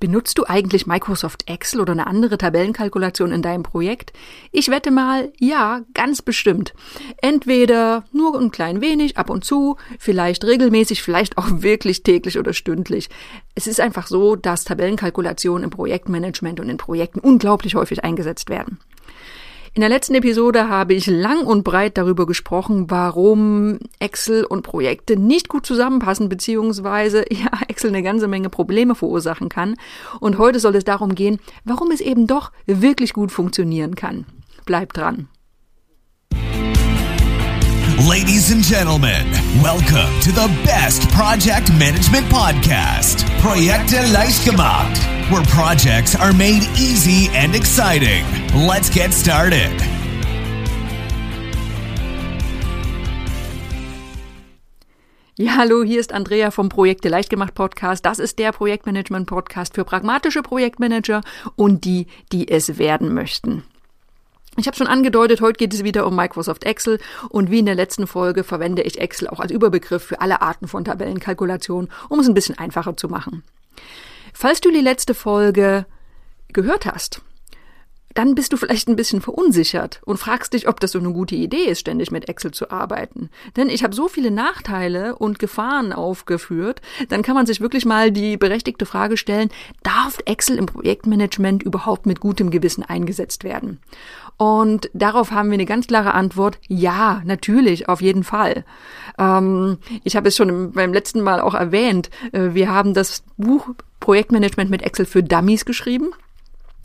Benutzt du eigentlich Microsoft Excel oder eine andere Tabellenkalkulation in deinem Projekt? Ich wette mal, ja, ganz bestimmt. Entweder nur ein klein wenig, ab und zu, vielleicht regelmäßig, vielleicht auch wirklich täglich oder stündlich. Es ist einfach so, dass Tabellenkalkulationen im Projektmanagement und in Projekten unglaublich häufig eingesetzt werden. In der letzten Episode habe ich lang und breit darüber gesprochen, warum Excel und Projekte nicht gut zusammenpassen, beziehungsweise ja, Excel eine ganze Menge Probleme verursachen kann. Und heute soll es darum gehen, warum es eben doch wirklich gut funktionieren kann. Bleibt dran. Ladies and gentlemen, welcome to the best project management podcast, Projekte leicht gemacht, where projects are made easy and exciting. Let's get started. Ja, hallo, hier ist Andrea vom Projekte leicht gemacht Podcast. Das ist der Projektmanagement Podcast für pragmatische Projektmanager und die, die es werden möchten. Ich habe schon angedeutet, heute geht es wieder um Microsoft Excel und wie in der letzten Folge verwende ich Excel auch als Überbegriff für alle Arten von Tabellenkalkulation, um es ein bisschen einfacher zu machen. Falls du die letzte Folge gehört hast, dann bist du vielleicht ein bisschen verunsichert und fragst dich, ob das so eine gute Idee ist, ständig mit Excel zu arbeiten. Denn ich habe so viele Nachteile und Gefahren aufgeführt, dann kann man sich wirklich mal die berechtigte Frage stellen, darf Excel im Projektmanagement überhaupt mit gutem Gewissen eingesetzt werden? Und darauf haben wir eine ganz klare Antwort, ja, natürlich, auf jeden Fall. Ähm, ich habe es schon beim letzten Mal auch erwähnt, äh, wir haben das Buch Projektmanagement mit Excel für Dummies geschrieben.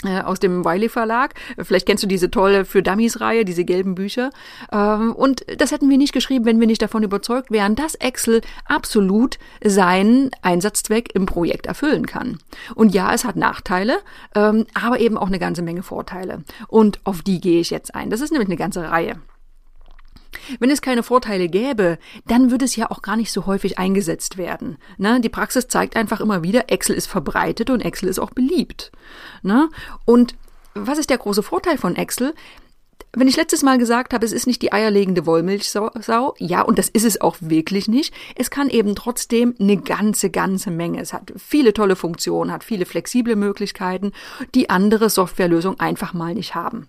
Äh, aus dem Wiley Verlag. Vielleicht kennst du diese tolle für Dummies Reihe, diese gelben Bücher. Ähm, und das hätten wir nicht geschrieben, wenn wir nicht davon überzeugt wären, dass Excel absolut seinen Einsatzzweck im Projekt erfüllen kann. Und ja, es hat Nachteile, ähm, aber eben auch eine ganze Menge Vorteile. Und auf die gehe ich jetzt ein. Das ist nämlich eine ganze Reihe. Wenn es keine Vorteile gäbe, dann würde es ja auch gar nicht so häufig eingesetzt werden. Ne? Die Praxis zeigt einfach immer wieder, Excel ist verbreitet und Excel ist auch beliebt. Ne? Und was ist der große Vorteil von Excel? Wenn ich letztes Mal gesagt habe, es ist nicht die eierlegende Wollmilchsau, ja, und das ist es auch wirklich nicht. Es kann eben trotzdem eine ganze, ganze Menge. Es hat viele tolle Funktionen, hat viele flexible Möglichkeiten, die andere Softwarelösungen einfach mal nicht haben.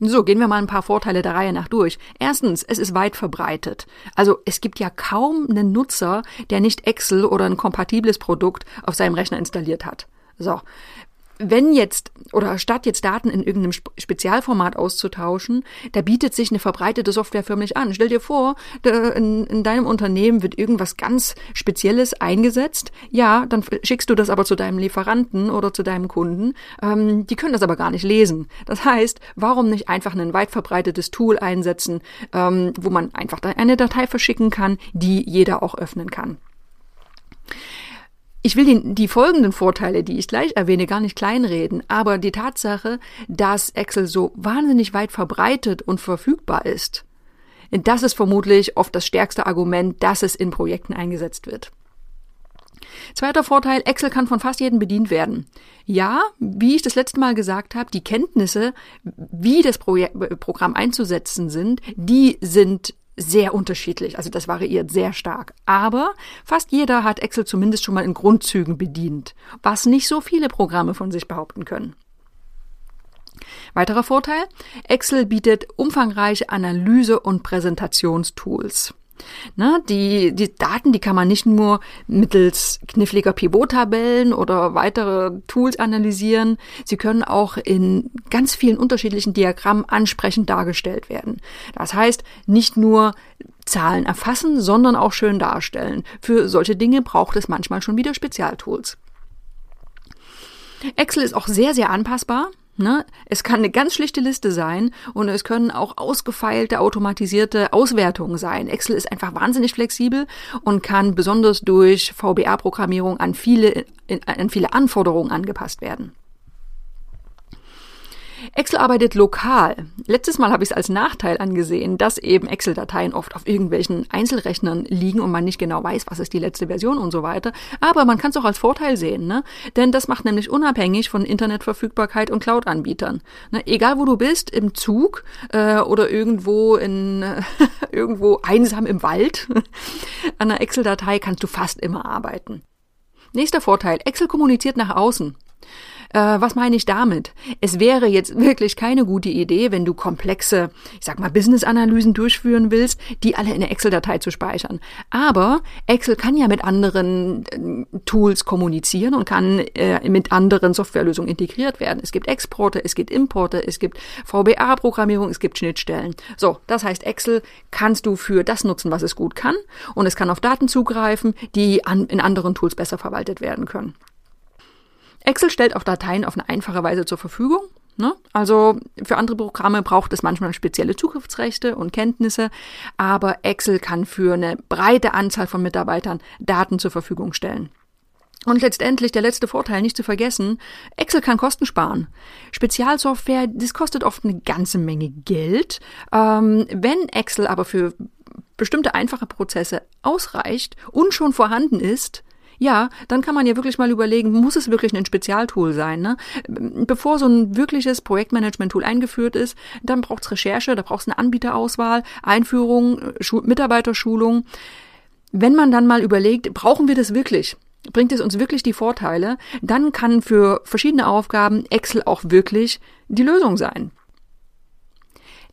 So, gehen wir mal ein paar Vorteile der Reihe nach durch. Erstens, es ist weit verbreitet. Also es gibt ja kaum einen Nutzer, der nicht Excel oder ein kompatibles Produkt auf seinem Rechner installiert hat. So, wenn jetzt oder statt jetzt Daten in irgendeinem Spezialformat auszutauschen, da bietet sich eine verbreitete Software für mich an. Stell dir vor, in, in, deinem Unternehmen wird irgendwas ganz Spezielles eingesetzt. Ja, dann schickst du das aber zu deinem Lieferanten oder zu deinem Kunden. Ähm, die können das aber gar nicht lesen. Das heißt, warum nicht einfach ein weit verbreitetes Tool einsetzen, ähm, wo man einfach eine Datei verschicken kann, die jeder auch öffnen kann. Ich will die, die folgenden Vorteile, die ich gleich erwähne, gar nicht kleinreden, aber die Tatsache, dass Excel so wahnsinnig weit verbreitet und verfügbar ist, das ist vermutlich oft das stärkste Argument, dass es in Projekten eingesetzt wird. Zweiter Vorteil, Excel kann von fast jedem bedient werden. Ja, wie ich das letzte Mal gesagt habe, die Kenntnisse, wie das Projek Programm einzusetzen sind, die sind sehr unterschiedlich. Also das variiert sehr stark. Aber fast jeder hat Excel zumindest schon mal in Grundzügen bedient, was nicht so viele Programme von sich behaupten können. Weiterer Vorteil, Excel bietet umfangreiche Analyse- und Präsentationstools. Ne, die, die Daten, die kann man nicht nur mittels kniffliger Pivot-Tabellen oder weitere Tools analysieren, sie können auch in ganz vielen unterschiedlichen Diagrammen ansprechend dargestellt werden. Das heißt, nicht nur Zahlen erfassen, sondern auch schön darstellen. Für solche Dinge braucht es manchmal schon wieder Spezialtools. Excel ist auch sehr, sehr anpassbar. Ne? Es kann eine ganz schlichte Liste sein und es können auch ausgefeilte, automatisierte Auswertungen sein. Excel ist einfach wahnsinnig flexibel und kann besonders durch VBA-Programmierung an viele, an viele Anforderungen angepasst werden. Excel arbeitet lokal. Letztes Mal habe ich es als Nachteil angesehen, dass eben Excel-Dateien oft auf irgendwelchen Einzelrechnern liegen und man nicht genau weiß, was ist die letzte Version und so weiter. Aber man kann es auch als Vorteil sehen, ne? Denn das macht nämlich unabhängig von Internetverfügbarkeit und Cloud-Anbietern. Ne? Egal wo du bist, im Zug äh, oder irgendwo in äh, irgendwo einsam im Wald, an einer Excel-Datei kannst du fast immer arbeiten. Nächster Vorteil, Excel kommuniziert nach außen. Äh, was meine ich damit? Es wäre jetzt wirklich keine gute Idee, wenn du komplexe, ich sag mal, Business-Analysen durchführen willst, die alle in eine Excel-Datei zu speichern. Aber Excel kann ja mit anderen äh, Tools kommunizieren und kann äh, mit anderen Softwarelösungen integriert werden. Es gibt Exporte, es gibt Importe, es gibt VBA-Programmierung, es gibt Schnittstellen. So, das heißt, Excel kannst du für das nutzen, was es gut kann und es kann auf Daten zugreifen, die an, in anderen Tools besser verwaltet werden können. Excel stellt auch Dateien auf eine einfache Weise zur Verfügung. Ne? Also für andere Programme braucht es manchmal spezielle Zugriffsrechte und Kenntnisse, aber Excel kann für eine breite Anzahl von Mitarbeitern Daten zur Verfügung stellen. Und letztendlich der letzte Vorteil nicht zu vergessen, Excel kann Kosten sparen. Spezialsoftware, das kostet oft eine ganze Menge Geld. Ähm, wenn Excel aber für bestimmte einfache Prozesse ausreicht und schon vorhanden ist, ja, dann kann man ja wirklich mal überlegen, muss es wirklich ein Spezialtool sein? Ne? Bevor so ein wirkliches Projektmanagement-Tool eingeführt ist, dann braucht es Recherche, da braucht es eine Anbieterauswahl, Einführung, Schul Mitarbeiterschulung. Wenn man dann mal überlegt, brauchen wir das wirklich? Bringt es uns wirklich die Vorteile? Dann kann für verschiedene Aufgaben Excel auch wirklich die Lösung sein.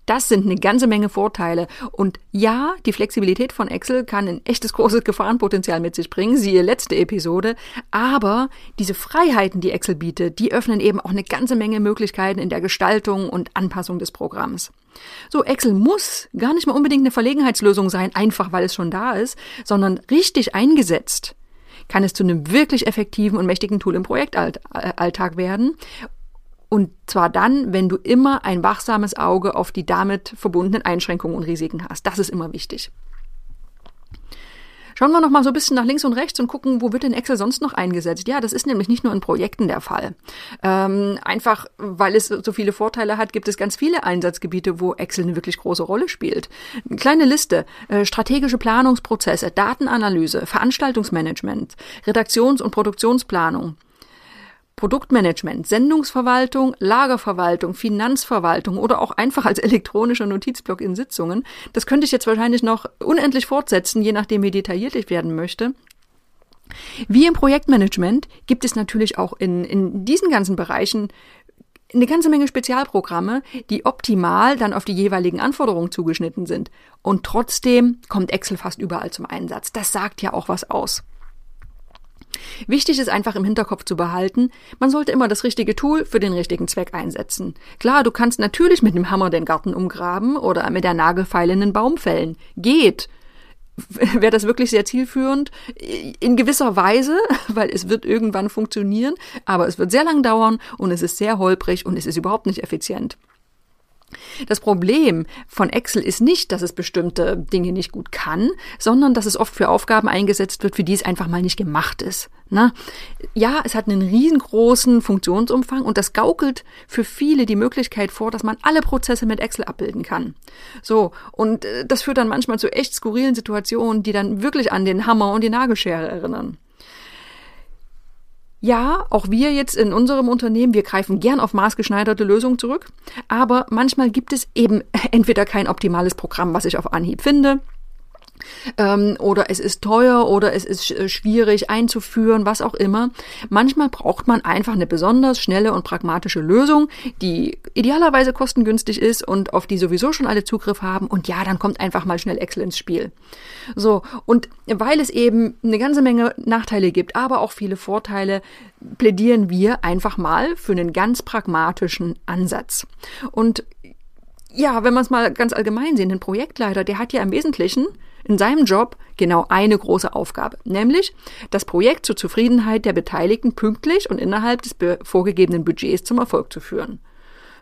Das sind eine ganze Menge Vorteile. Und ja, die Flexibilität von Excel kann ein echtes großes Gefahrenpotenzial mit sich bringen, siehe letzte Episode. Aber diese Freiheiten, die Excel bietet, die öffnen eben auch eine ganze Menge Möglichkeiten in der Gestaltung und Anpassung des Programms. So, Excel muss gar nicht mal unbedingt eine Verlegenheitslösung sein, einfach weil es schon da ist, sondern richtig eingesetzt kann es zu einem wirklich effektiven und mächtigen Tool im Projektalltag werden und zwar dann, wenn du immer ein wachsames Auge auf die damit verbundenen Einschränkungen und Risiken hast. Das ist immer wichtig. Schauen wir noch mal so ein bisschen nach links und rechts und gucken, wo wird denn Excel sonst noch eingesetzt? Ja, das ist nämlich nicht nur in Projekten der Fall. Ähm, einfach, weil es so viele Vorteile hat, gibt es ganz viele Einsatzgebiete, wo Excel eine wirklich große Rolle spielt. Eine kleine Liste. Äh, strategische Planungsprozesse, Datenanalyse, Veranstaltungsmanagement, Redaktions- und Produktionsplanung, Produktmanagement, Sendungsverwaltung, Lagerverwaltung, Finanzverwaltung oder auch einfach als elektronischer Notizblock in Sitzungen. Das könnte ich jetzt wahrscheinlich noch unendlich fortsetzen, je nachdem, wie detailliert ich werden möchte. Wie im Projektmanagement gibt es natürlich auch in, in diesen ganzen Bereichen eine ganze Menge Spezialprogramme, die optimal dann auf die jeweiligen Anforderungen zugeschnitten sind. Und trotzdem kommt Excel fast überall zum Einsatz. Das sagt ja auch was aus. Wichtig ist einfach im Hinterkopf zu behalten, man sollte immer das richtige Tool für den richtigen Zweck einsetzen. Klar, du kannst natürlich mit dem Hammer den Garten umgraben oder mit der Nagelfeile einen Baum fällen. Geht. Wäre das wirklich sehr zielführend? In gewisser Weise, weil es wird irgendwann funktionieren, aber es wird sehr lang dauern und es ist sehr holprig und es ist überhaupt nicht effizient. Das Problem von Excel ist nicht, dass es bestimmte Dinge nicht gut kann, sondern dass es oft für Aufgaben eingesetzt wird, für die es einfach mal nicht gemacht ist. Na, ja, es hat einen riesengroßen Funktionsumfang und das gaukelt für viele die Möglichkeit vor, dass man alle Prozesse mit Excel abbilden kann. So, und äh, das führt dann manchmal zu echt skurrilen Situationen, die dann wirklich an den Hammer und die Nagelschere erinnern. Ja, auch wir jetzt in unserem Unternehmen, wir greifen gern auf maßgeschneiderte Lösungen zurück, aber manchmal gibt es eben entweder kein optimales Programm, was ich auf Anhieb finde, ähm, oder es ist teuer oder es ist äh, schwierig einzuführen, was auch immer. Manchmal braucht man einfach eine besonders schnelle und pragmatische Lösung, die idealerweise kostengünstig ist und auf die sowieso schon alle Zugriff haben. Und ja, dann kommt einfach mal schnell Excel ins Spiel. So, und weil es eben eine ganze Menge Nachteile gibt, aber auch viele Vorteile, plädieren wir einfach mal für einen ganz pragmatischen Ansatz. Und ja, wenn man es mal ganz allgemein sehen, ein Projektleiter, der hat ja im Wesentlichen in seinem Job genau eine große Aufgabe, nämlich das Projekt zur Zufriedenheit der Beteiligten pünktlich und innerhalb des vorgegebenen Budgets zum Erfolg zu führen.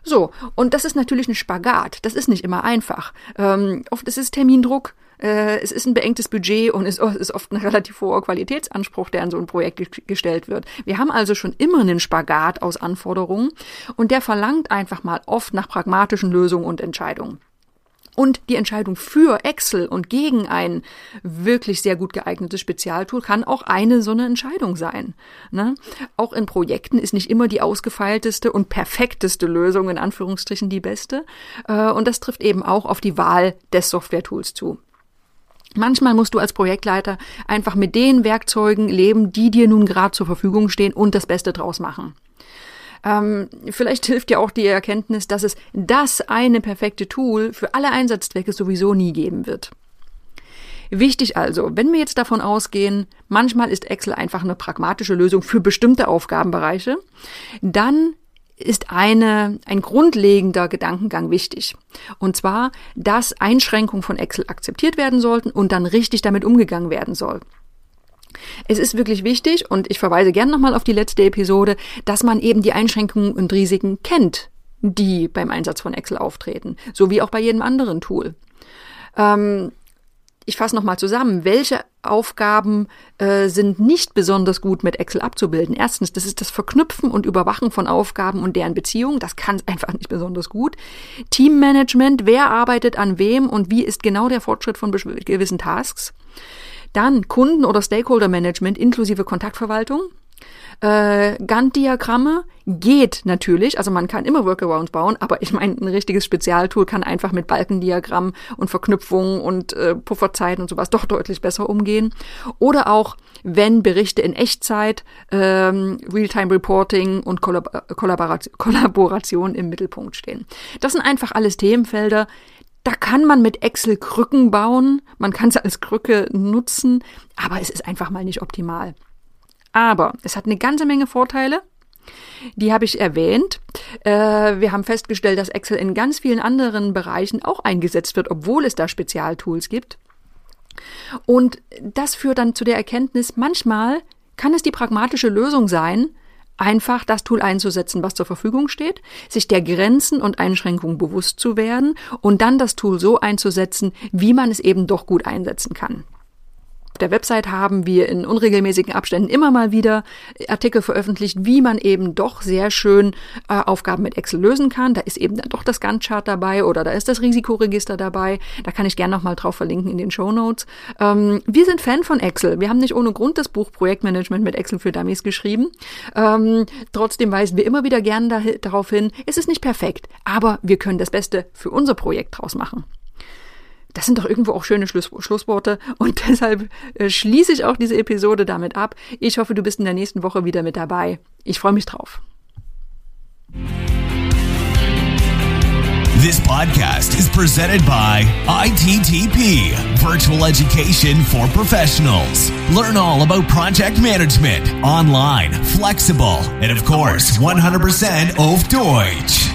So, und das ist natürlich ein Spagat. Das ist nicht immer einfach. Ähm, oft ist es Termindruck, äh, es ist ein beengtes Budget und es ist oft ein relativ hoher Qualitätsanspruch, der an so ein Projekt gestellt wird. Wir haben also schon immer einen Spagat aus Anforderungen und der verlangt einfach mal oft nach pragmatischen Lösungen und Entscheidungen. Und die Entscheidung für Excel und gegen ein wirklich sehr gut geeignetes Spezialtool kann auch eine so eine Entscheidung sein. Ne? Auch in Projekten ist nicht immer die ausgefeilteste und perfekteste Lösung in Anführungsstrichen die beste. Äh, und das trifft eben auch auf die Wahl des Softwaretools zu. Manchmal musst du als Projektleiter einfach mit den Werkzeugen leben, die dir nun gerade zur Verfügung stehen und das Beste draus machen. Ähm, vielleicht hilft dir auch die Erkenntnis, dass es das eine perfekte Tool für alle Einsatzzwecke sowieso nie geben wird. Wichtig also, wenn wir jetzt davon ausgehen, manchmal ist Excel einfach eine pragmatische Lösung für bestimmte Aufgabenbereiche, dann ist eine, ein grundlegender Gedankengang wichtig. Und zwar, dass Einschränkungen von Excel akzeptiert werden sollten und dann richtig damit umgegangen werden soll. Es ist wirklich wichtig, und ich verweise gern nochmal auf die letzte Episode, dass man eben die Einschränkungen und Risiken kennt, die beim Einsatz von Excel auftreten, so wie auch bei jedem anderen Tool. Ähm, ich fasse nochmal zusammen, welche Aufgaben äh, sind nicht besonders gut mit Excel abzubilden. Erstens, das ist das Verknüpfen und Überwachen von Aufgaben und deren Beziehungen. Das kann einfach nicht besonders gut. Teammanagement, wer arbeitet an wem und wie ist genau der Fortschritt von gewissen Tasks. Dann Kunden- oder Stakeholder-Management inklusive Kontaktverwaltung. Äh, Gantt-Diagramme geht natürlich, also man kann immer Workarounds bauen, aber ich meine, ein richtiges Spezialtool kann einfach mit Balkendiagrammen und Verknüpfungen und äh, Pufferzeiten und sowas doch deutlich besser umgehen. Oder auch, wenn Berichte in Echtzeit, ähm, Realtime-Reporting und Kollab Kollaboration, Kollaboration im Mittelpunkt stehen. Das sind einfach alles Themenfelder, da kann man mit Excel Krücken bauen, man kann es als Krücke nutzen, aber es ist einfach mal nicht optimal. Aber es hat eine ganze Menge Vorteile. Die habe ich erwähnt. Äh, wir haben festgestellt, dass Excel in ganz vielen anderen Bereichen auch eingesetzt wird, obwohl es da Spezialtools gibt. Und das führt dann zu der Erkenntnis, manchmal kann es die pragmatische Lösung sein, einfach das Tool einzusetzen, was zur Verfügung steht, sich der Grenzen und Einschränkungen bewusst zu werden und dann das Tool so einzusetzen, wie man es eben doch gut einsetzen kann. Auf der Website haben wir in unregelmäßigen Abständen immer mal wieder Artikel veröffentlicht, wie man eben doch sehr schön äh, Aufgaben mit Excel lösen kann. Da ist eben dann doch das Gantt-Chart dabei oder da ist das Risikoregister dabei. Da kann ich gerne nochmal drauf verlinken in den Show Notes. Ähm, wir sind Fan von Excel. Wir haben nicht ohne Grund das Buch Projektmanagement mit Excel für Dummies geschrieben. Ähm, trotzdem weisen wir immer wieder gerne darauf hin, es ist nicht perfekt, aber wir können das Beste für unser Projekt draus machen. Das sind doch irgendwo auch schöne Schluss Schlussworte und deshalb äh, schließe ich auch diese Episode damit ab. Ich hoffe, du bist in der nächsten Woche wieder mit dabei. Ich freue mich drauf. This podcast is presented by ITTP, Virtual Education for Professionals. Learn all about project management, online, flexible, and of course, 100% auf Deutsch.